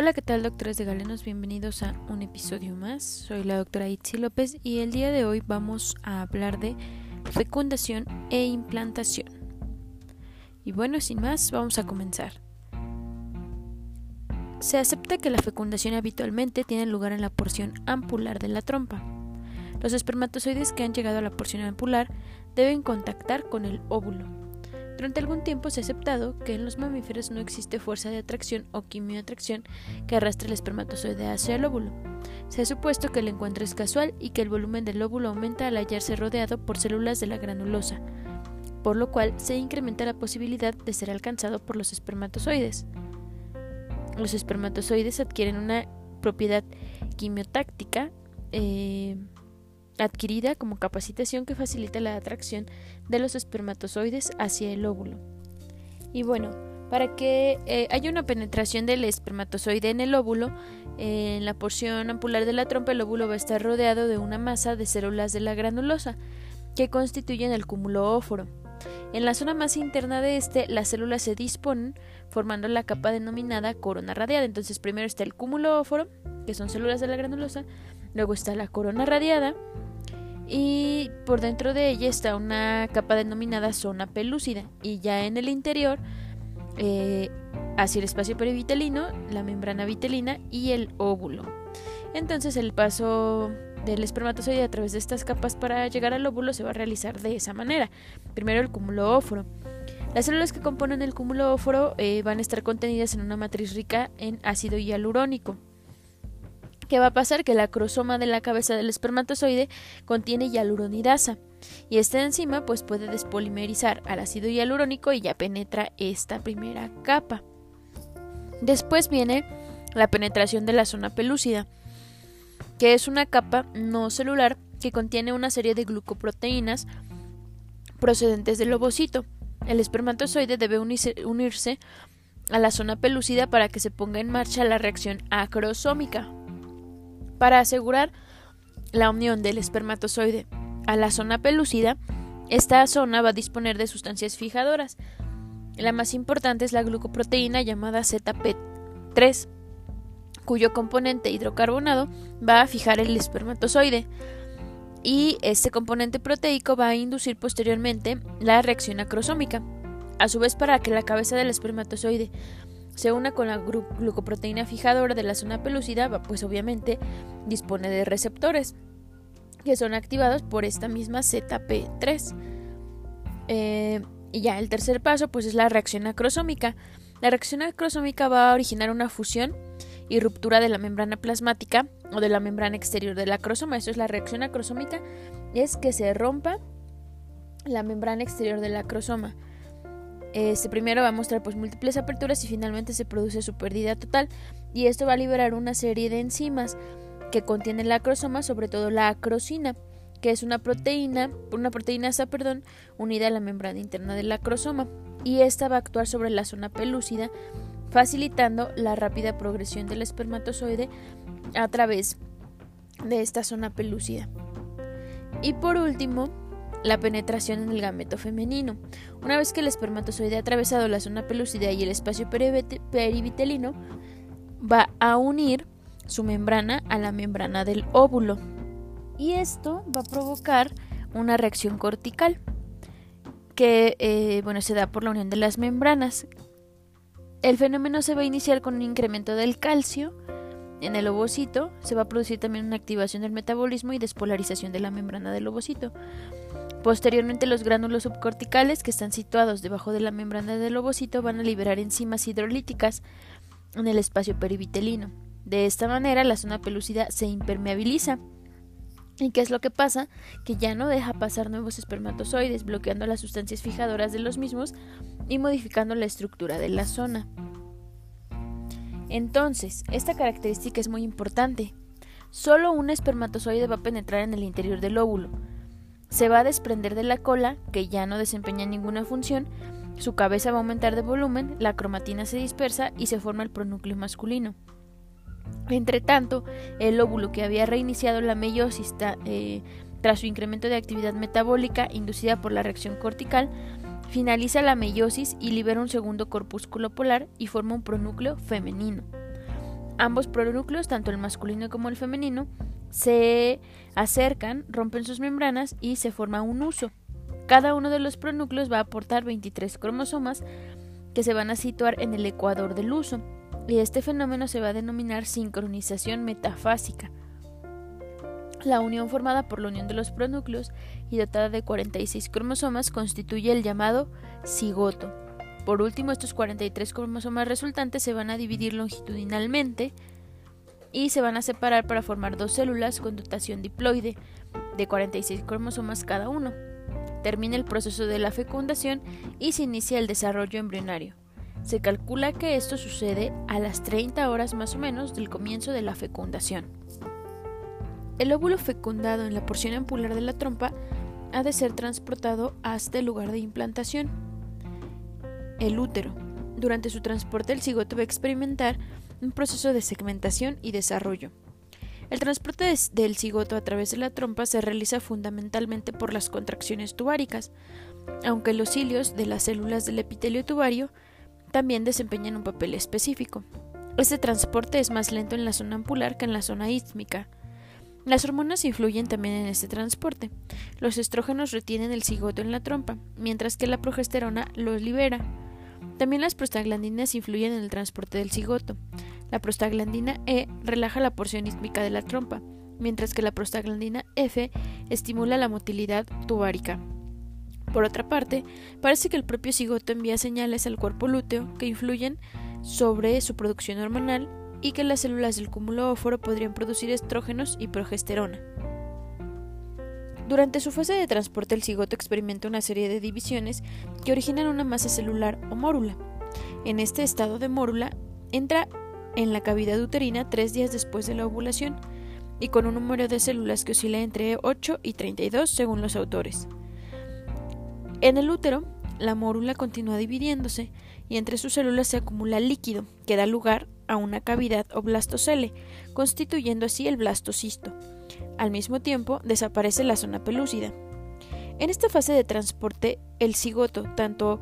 Hola, ¿qué tal doctores de Galenos? Bienvenidos a un episodio más. Soy la doctora Itzi López y el día de hoy vamos a hablar de fecundación e implantación. Y bueno, sin más, vamos a comenzar. Se acepta que la fecundación habitualmente tiene lugar en la porción ampular de la trompa. Los espermatozoides que han llegado a la porción ampular deben contactar con el óvulo durante algún tiempo se ha aceptado que en los mamíferos no existe fuerza de atracción o quimioatracción que arrastre el espermatozoide hacia el óvulo. Se ha supuesto que el encuentro es casual y que el volumen del óvulo aumenta al hallarse rodeado por células de la granulosa, por lo cual se incrementa la posibilidad de ser alcanzado por los espermatozoides. Los espermatozoides adquieren una propiedad quimiotáctica eh, adquirida como capacitación que facilita la atracción de los espermatozoides hacia el óvulo. Y bueno, para que eh, haya una penetración del espermatozoide en el óvulo, en la porción ampular de la trompa el óvulo va a estar rodeado de una masa de células de la granulosa, que constituyen el cúmulo óforo. En la zona más interna de este, las células se disponen formando la capa denominada corona radiada. Entonces, primero está el cúmulo óforo, que son células de la granulosa, luego está la corona radiada, y por dentro de ella está una capa denominada zona pelúcida y ya en el interior eh, hacia el espacio perivitelino, la membrana vitelina y el óvulo. Entonces el paso del espermatozoide a través de estas capas para llegar al óvulo se va a realizar de esa manera. Primero el cúmulo óforo. Las células que componen el cúmulo óforo eh, van a estar contenidas en una matriz rica en ácido hialurónico. ¿Qué va a pasar? Que la crosoma de la cabeza del espermatozoide contiene hialuronidasa y esta enzima pues puede despolimerizar al ácido hialurónico y ya penetra esta primera capa. Después viene la penetración de la zona pelúcida, que es una capa no celular que contiene una serie de glucoproteínas procedentes del ovocito. El espermatozoide debe unirse a la zona pelúcida para que se ponga en marcha la reacción acrosómica, para asegurar la unión del espermatozoide a la zona pelúcida, esta zona va a disponer de sustancias fijadoras. La más importante es la glucoproteína llamada ZP3, cuyo componente hidrocarbonado va a fijar el espermatozoide. Y este componente proteico va a inducir posteriormente la reacción acrosómica. A su vez, para que la cabeza del espermatozoide se una con la glucoproteína fijadora de la zona pelúcida, pues obviamente dispone de receptores que son activados por esta misma ZP3. Eh, y ya el tercer paso pues es la reacción acrosómica. La reacción acrosómica va a originar una fusión y ruptura de la membrana plasmática o de la membrana exterior del acrosoma. Eso es la reacción acrosómica, es que se rompa la membrana exterior del acrosoma. Este primero va a mostrar pues múltiples aperturas y finalmente se produce su pérdida total y esto va a liberar una serie de enzimas que contienen la acrosoma, sobre todo la acrosina, que es una proteína, una proteína perdón, unida a la membrana interna del acrosoma y esta va a actuar sobre la zona pelúcida, facilitando la rápida progresión del espermatozoide a través de esta zona pelúcida. Y por último, la penetración en el gameto femenino. Una vez que el espermatozoide ha atravesado la zona pelúcida y el espacio perivitelino, va a unir su membrana a la membrana del óvulo. Y esto va a provocar una reacción cortical que eh, bueno, se da por la unión de las membranas. El fenómeno se va a iniciar con un incremento del calcio en el ovocito, se va a producir también una activación del metabolismo y despolarización de la membrana del ovocito. Posteriormente, los gránulos subcorticales, que están situados debajo de la membrana del ovocito, van a liberar enzimas hidrolíticas en el espacio perivitelino. De esta manera, la zona pelúcida se impermeabiliza. ¿Y qué es lo que pasa? Que ya no deja pasar nuevos espermatozoides, bloqueando las sustancias fijadoras de los mismos y modificando la estructura de la zona. Entonces, esta característica es muy importante. Solo un espermatozoide va a penetrar en el interior del óvulo, se va a desprender de la cola, que ya no desempeña ninguna función, su cabeza va a aumentar de volumen, la cromatina se dispersa y se forma el pronúcleo masculino. Entre tanto, el óvulo que había reiniciado la meiosis eh, tras su incremento de actividad metabólica inducida por la reacción cortical, finaliza la meiosis y libera un segundo corpúsculo polar y forma un pronúcleo femenino. Ambos pronúcleos, tanto el masculino como el femenino, se acercan, rompen sus membranas y se forma un uso. Cada uno de los pronúcleos va a aportar 23 cromosomas que se van a situar en el ecuador del uso, y este fenómeno se va a denominar sincronización metafásica. La unión formada por la unión de los pronúcleos y dotada de 46 cromosomas constituye el llamado cigoto. Por último, estos 43 cromosomas resultantes se van a dividir longitudinalmente y se van a separar para formar dos células con dotación diploide de 46 cromosomas cada uno. Termina el proceso de la fecundación y se inicia el desarrollo embrionario. Se calcula que esto sucede a las 30 horas más o menos del comienzo de la fecundación. El óvulo fecundado en la porción ampular de la trompa ha de ser transportado hasta el lugar de implantación, el útero. Durante su transporte el cigoto va a experimentar un proceso de segmentación y desarrollo. El transporte del cigoto a través de la trompa se realiza fundamentalmente por las contracciones tubáricas, aunque los cilios de las células del epitelio tubario también desempeñan un papel específico. Este transporte es más lento en la zona ampular que en la zona ístmica. Las hormonas influyen también en este transporte. Los estrógenos retienen el cigoto en la trompa, mientras que la progesterona los libera. También las prostaglandinas influyen en el transporte del cigoto. La prostaglandina E relaja la porción ístmica de la trompa, mientras que la prostaglandina F estimula la motilidad tubárica. Por otra parte, parece que el propio cigoto envía señales al cuerpo lúteo que influyen sobre su producción hormonal y que las células del cúmulo óforo podrían producir estrógenos y progesterona. Durante su fase de transporte el cigoto experimenta una serie de divisiones que originan una masa celular o mórula. En este estado de mórula entra en la cavidad uterina tres días después de la ovulación y con un número de células que oscila entre 8 y 32 según los autores. En el útero, la mórula continúa dividiéndose y entre sus células se acumula líquido que da lugar a una cavidad o blastocele, constituyendo así el blastocisto. Al mismo tiempo, desaparece la zona pelúcida. En esta fase de transporte, el cigoto, tanto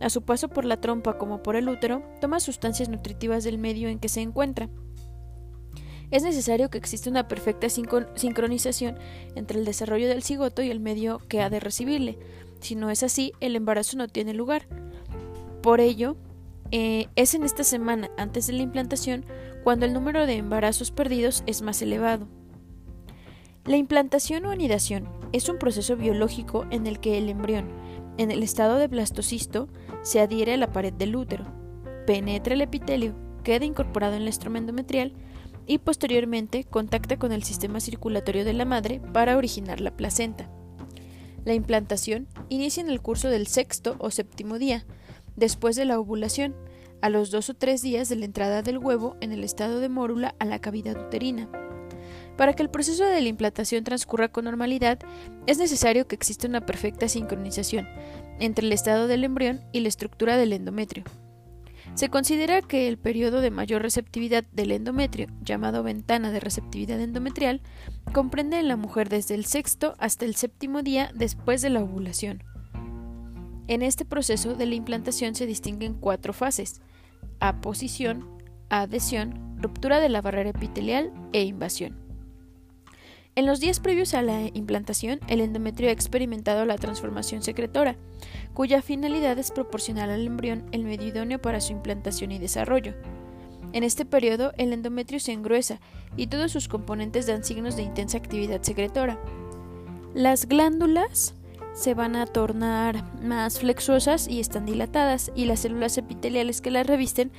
a su paso por la trompa como por el útero, toma sustancias nutritivas del medio en que se encuentra. Es necesario que exista una perfecta sincronización entre el desarrollo del cigoto y el medio que ha de recibirle. Si no es así, el embarazo no tiene lugar. Por ello, eh, es en esta semana antes de la implantación cuando el número de embarazos perdidos es más elevado. La implantación o anidación es un proceso biológico en el que el embrión, en el estado de blastocisto, se adhiere a la pared del útero, penetra el epitelio, queda incorporado en el estroma endometrial y posteriormente contacta con el sistema circulatorio de la madre para originar la placenta. La implantación inicia en el curso del sexto o séptimo día, después de la ovulación, a los dos o tres días de la entrada del huevo en el estado de mórula a la cavidad uterina. Para que el proceso de la implantación transcurra con normalidad, es necesario que exista una perfecta sincronización entre el estado del embrión y la estructura del endometrio. Se considera que el periodo de mayor receptividad del endometrio, llamado ventana de receptividad endometrial, comprende en la mujer desde el sexto hasta el séptimo día después de la ovulación. En este proceso de la implantación se distinguen cuatro fases: aposición, adhesión, ruptura de la barrera epitelial e invasión. En los días previos a la implantación, el endometrio ha experimentado la transformación secretora, cuya finalidad es proporcionar al embrión el medio idóneo para su implantación y desarrollo. En este periodo, el endometrio se engruesa y todos sus componentes dan signos de intensa actividad secretora. Las glándulas se van a tornar más flexuosas y están dilatadas, y las células epiteliales que las revisten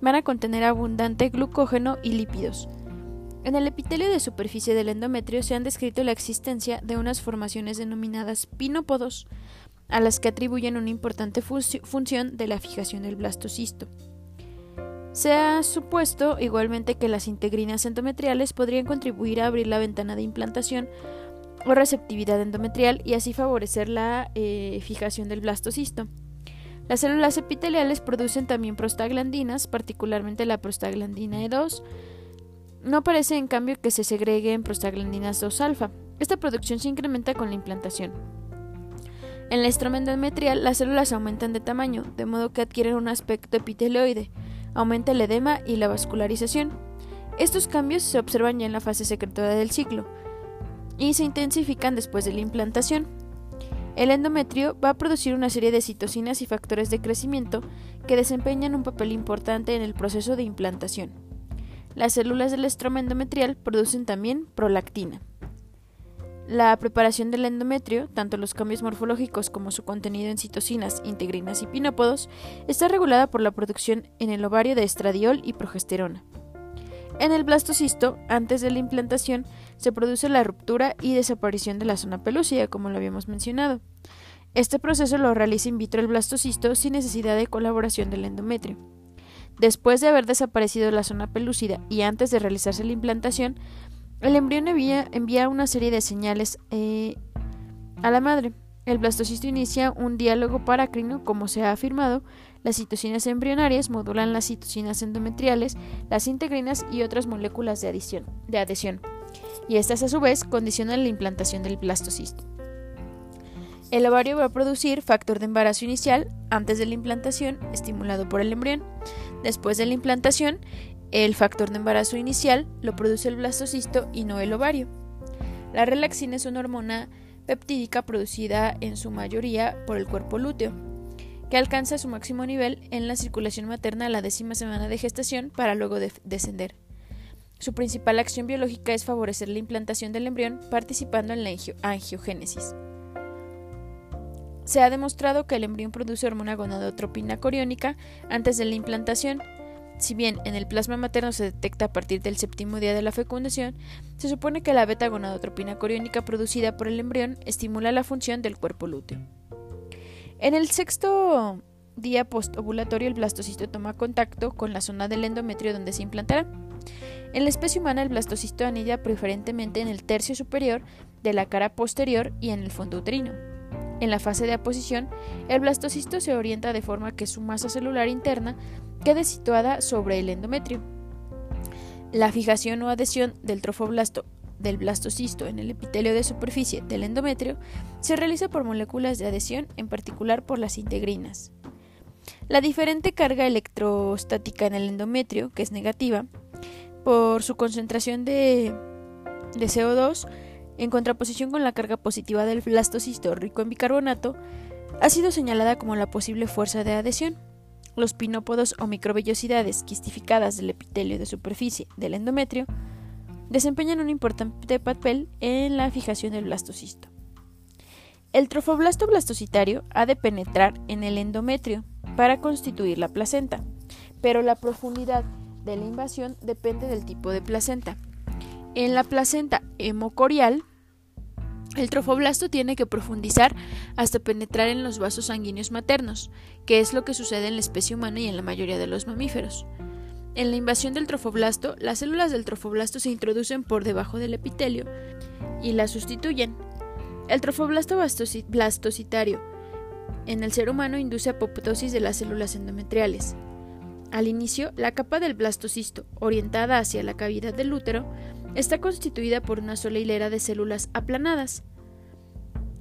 van a contener abundante glucógeno y lípidos. En el epitelio de superficie del endometrio se han descrito la existencia de unas formaciones denominadas pinópodos, a las que atribuyen una importante función de la fijación del blastocisto. Se ha supuesto igualmente que las integrinas endometriales podrían contribuir a abrir la ventana de implantación o receptividad endometrial y así favorecer la eh, fijación del blastocisto. Las células epiteliales producen también prostaglandinas, particularmente la prostaglandina E2. No parece en cambio que se segreguen prostaglandinas 2-alfa. Esta producción se incrementa con la implantación. En la estroma endometrial las células aumentan de tamaño, de modo que adquieren un aspecto epiteloide, aumenta el edema y la vascularización. Estos cambios se observan ya en la fase secretora del ciclo y se intensifican después de la implantación. El endometrio va a producir una serie de citocinas y factores de crecimiento que desempeñan un papel importante en el proceso de implantación. Las células del estroma endometrial producen también prolactina. La preparación del endometrio, tanto los cambios morfológicos como su contenido en citocinas, integrinas y pinópodos, está regulada por la producción en el ovario de estradiol y progesterona. En el blastocisto, antes de la implantación, se produce la ruptura y desaparición de la zona pelúcida, como lo habíamos mencionado. Este proceso lo realiza in vitro el blastocisto sin necesidad de colaboración del endometrio. Después de haber desaparecido la zona pelúcida y antes de realizarse la implantación, el embrión envía, una serie de señales eh, a la madre. El blastocisto inicia un diálogo paracrino, como se ha afirmado. Las citocinas embrionarias modulan las citocinas endometriales, las integrinas y otras moléculas de, de adhesión. Y estas a su vez condicionan la implantación del blastocisto. El ovario va a producir factor de embarazo inicial antes de la implantación, estimulado por el embrión. Después de la implantación, el factor de embarazo inicial lo produce el blastocisto y no el ovario. La relaxina es una hormona peptídica producida en su mayoría por el cuerpo lúteo, que alcanza su máximo nivel en la circulación materna a la décima semana de gestación para luego descender. Su principal acción biológica es favorecer la implantación del embrión participando en la angiogénesis. Se ha demostrado que el embrión produce hormona gonadotropina coriónica antes de la implantación, si bien en el plasma materno se detecta a partir del séptimo día de la fecundación, se supone que la beta-gonadotropina coriónica producida por el embrión estimula la función del cuerpo lúteo. En el sexto día postovulatorio, el blastocisto toma contacto con la zona del endometrio donde se implantará. En la especie humana, el blastocisto anida preferentemente en el tercio superior de la cara posterior y en el fondo uterino. En la fase de aposición, el blastocisto se orienta de forma que su masa celular interna quede situada sobre el endometrio. La fijación o adhesión del trofoblasto del blastocisto en el epitelio de superficie del endometrio se realiza por moléculas de adhesión, en particular por las integrinas. La diferente carga electrostática en el endometrio, que es negativa, por su concentración de, de CO2, en contraposición con la carga positiva del blastocisto rico en bicarbonato, ha sido señalada como la posible fuerza de adhesión. Los pinópodos o microvellosidades quistificadas del epitelio de superficie del endometrio desempeñan un importante papel en la fijación del blastocisto. El trofoblasto blastocitario ha de penetrar en el endometrio para constituir la placenta, pero la profundidad de la invasión depende del tipo de placenta. En la placenta hemocorial, el trofoblasto tiene que profundizar hasta penetrar en los vasos sanguíneos maternos, que es lo que sucede en la especie humana y en la mayoría de los mamíferos. En la invasión del trofoblasto, las células del trofoblasto se introducen por debajo del epitelio y la sustituyen. El trofoblasto blastocitario en el ser humano induce apoptosis de las células endometriales. Al inicio, la capa del blastocisto, orientada hacia la cavidad del útero, Está constituida por una sola hilera de células aplanadas.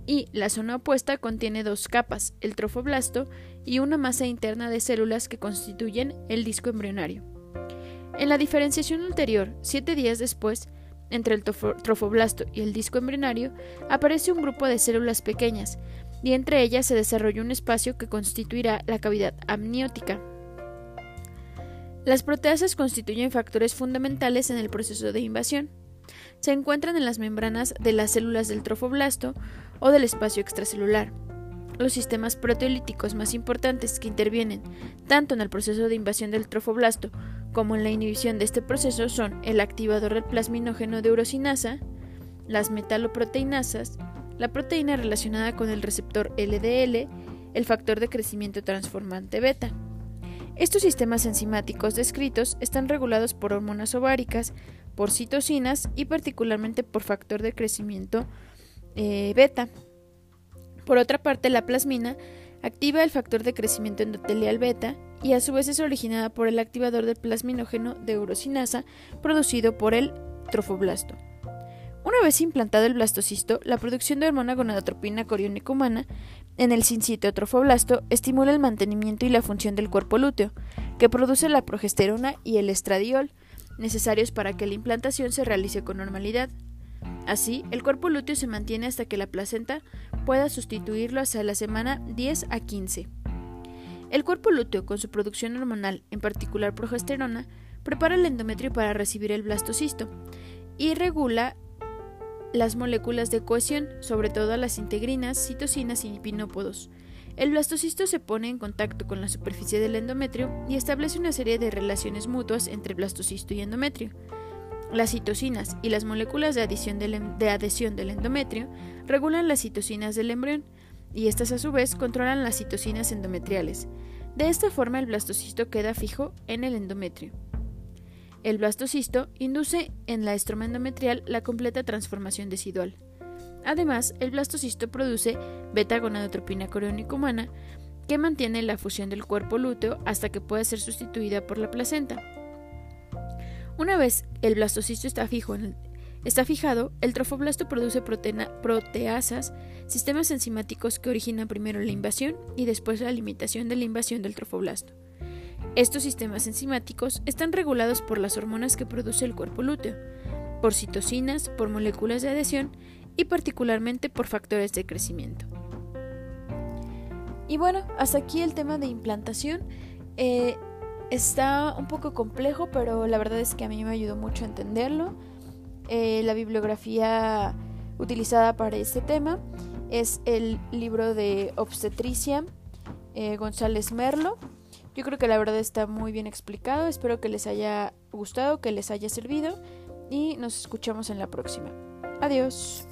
Y la zona opuesta contiene dos capas, el trofoblasto y una masa interna de células que constituyen el disco embrionario. En la diferenciación ulterior, siete días después, entre el trofoblasto y el disco embrionario, aparece un grupo de células pequeñas, y entre ellas se desarrolla un espacio que constituirá la cavidad amniótica. Las proteasas constituyen factores fundamentales en el proceso de invasión. Se encuentran en las membranas de las células del trofoblasto o del espacio extracelular. Los sistemas proteolíticos más importantes que intervienen tanto en el proceso de invasión del trofoblasto como en la inhibición de este proceso son el activador del plasminógeno de urosinasa, las metaloproteinasas, la proteína relacionada con el receptor LDL, el factor de crecimiento transformante beta. Estos sistemas enzimáticos descritos están regulados por hormonas ováricas, por citocinas y particularmente por factor de crecimiento eh, beta. Por otra parte, la plasmina activa el factor de crecimiento endotelial beta y a su vez es originada por el activador del plasminógeno de urosinasa producido por el trofoblasto. Una vez implantado el blastocisto, la producción de hormona gonadotropina coriónica humana en el trofoblasto estimula el mantenimiento y la función del cuerpo lúteo, que produce la progesterona y el estradiol, necesarios para que la implantación se realice con normalidad. Así, el cuerpo lúteo se mantiene hasta que la placenta pueda sustituirlo hacia la semana 10 a 15. El cuerpo lúteo, con su producción hormonal, en particular progesterona, prepara el endometrio para recibir el blastocisto y regula las moléculas de cohesión, sobre todo las integrinas, citocinas y pinópodos. El blastocisto se pone en contacto con la superficie del endometrio y establece una serie de relaciones mutuas entre blastocisto y endometrio. Las citocinas y las moléculas de, adición del, de adhesión del endometrio regulan las citocinas del embrión y estas a su vez controlan las citocinas endometriales. De esta forma el blastocisto queda fijo en el endometrio. El blastocisto induce en la estroma endometrial la completa transformación decidual. Además, el blastocisto produce beta-gonadotropina coriónica humana que mantiene la fusión del cuerpo lúteo hasta que pueda ser sustituida por la placenta. Una vez el blastocisto está, fijo está fijado, el trofoblasto produce proteasas, sistemas enzimáticos que originan primero la invasión y después la limitación de la invasión del trofoblasto. Estos sistemas enzimáticos están regulados por las hormonas que produce el cuerpo lúteo, por citocinas, por moléculas de adhesión y particularmente por factores de crecimiento. Y bueno, hasta aquí el tema de implantación. Eh, está un poco complejo, pero la verdad es que a mí me ayudó mucho a entenderlo. Eh, la bibliografía utilizada para este tema es el libro de obstetricia eh, González Merlo yo creo que la verdad está muy bien explicado, espero que les haya gustado, que les haya servido y nos escuchamos en la próxima. Adiós.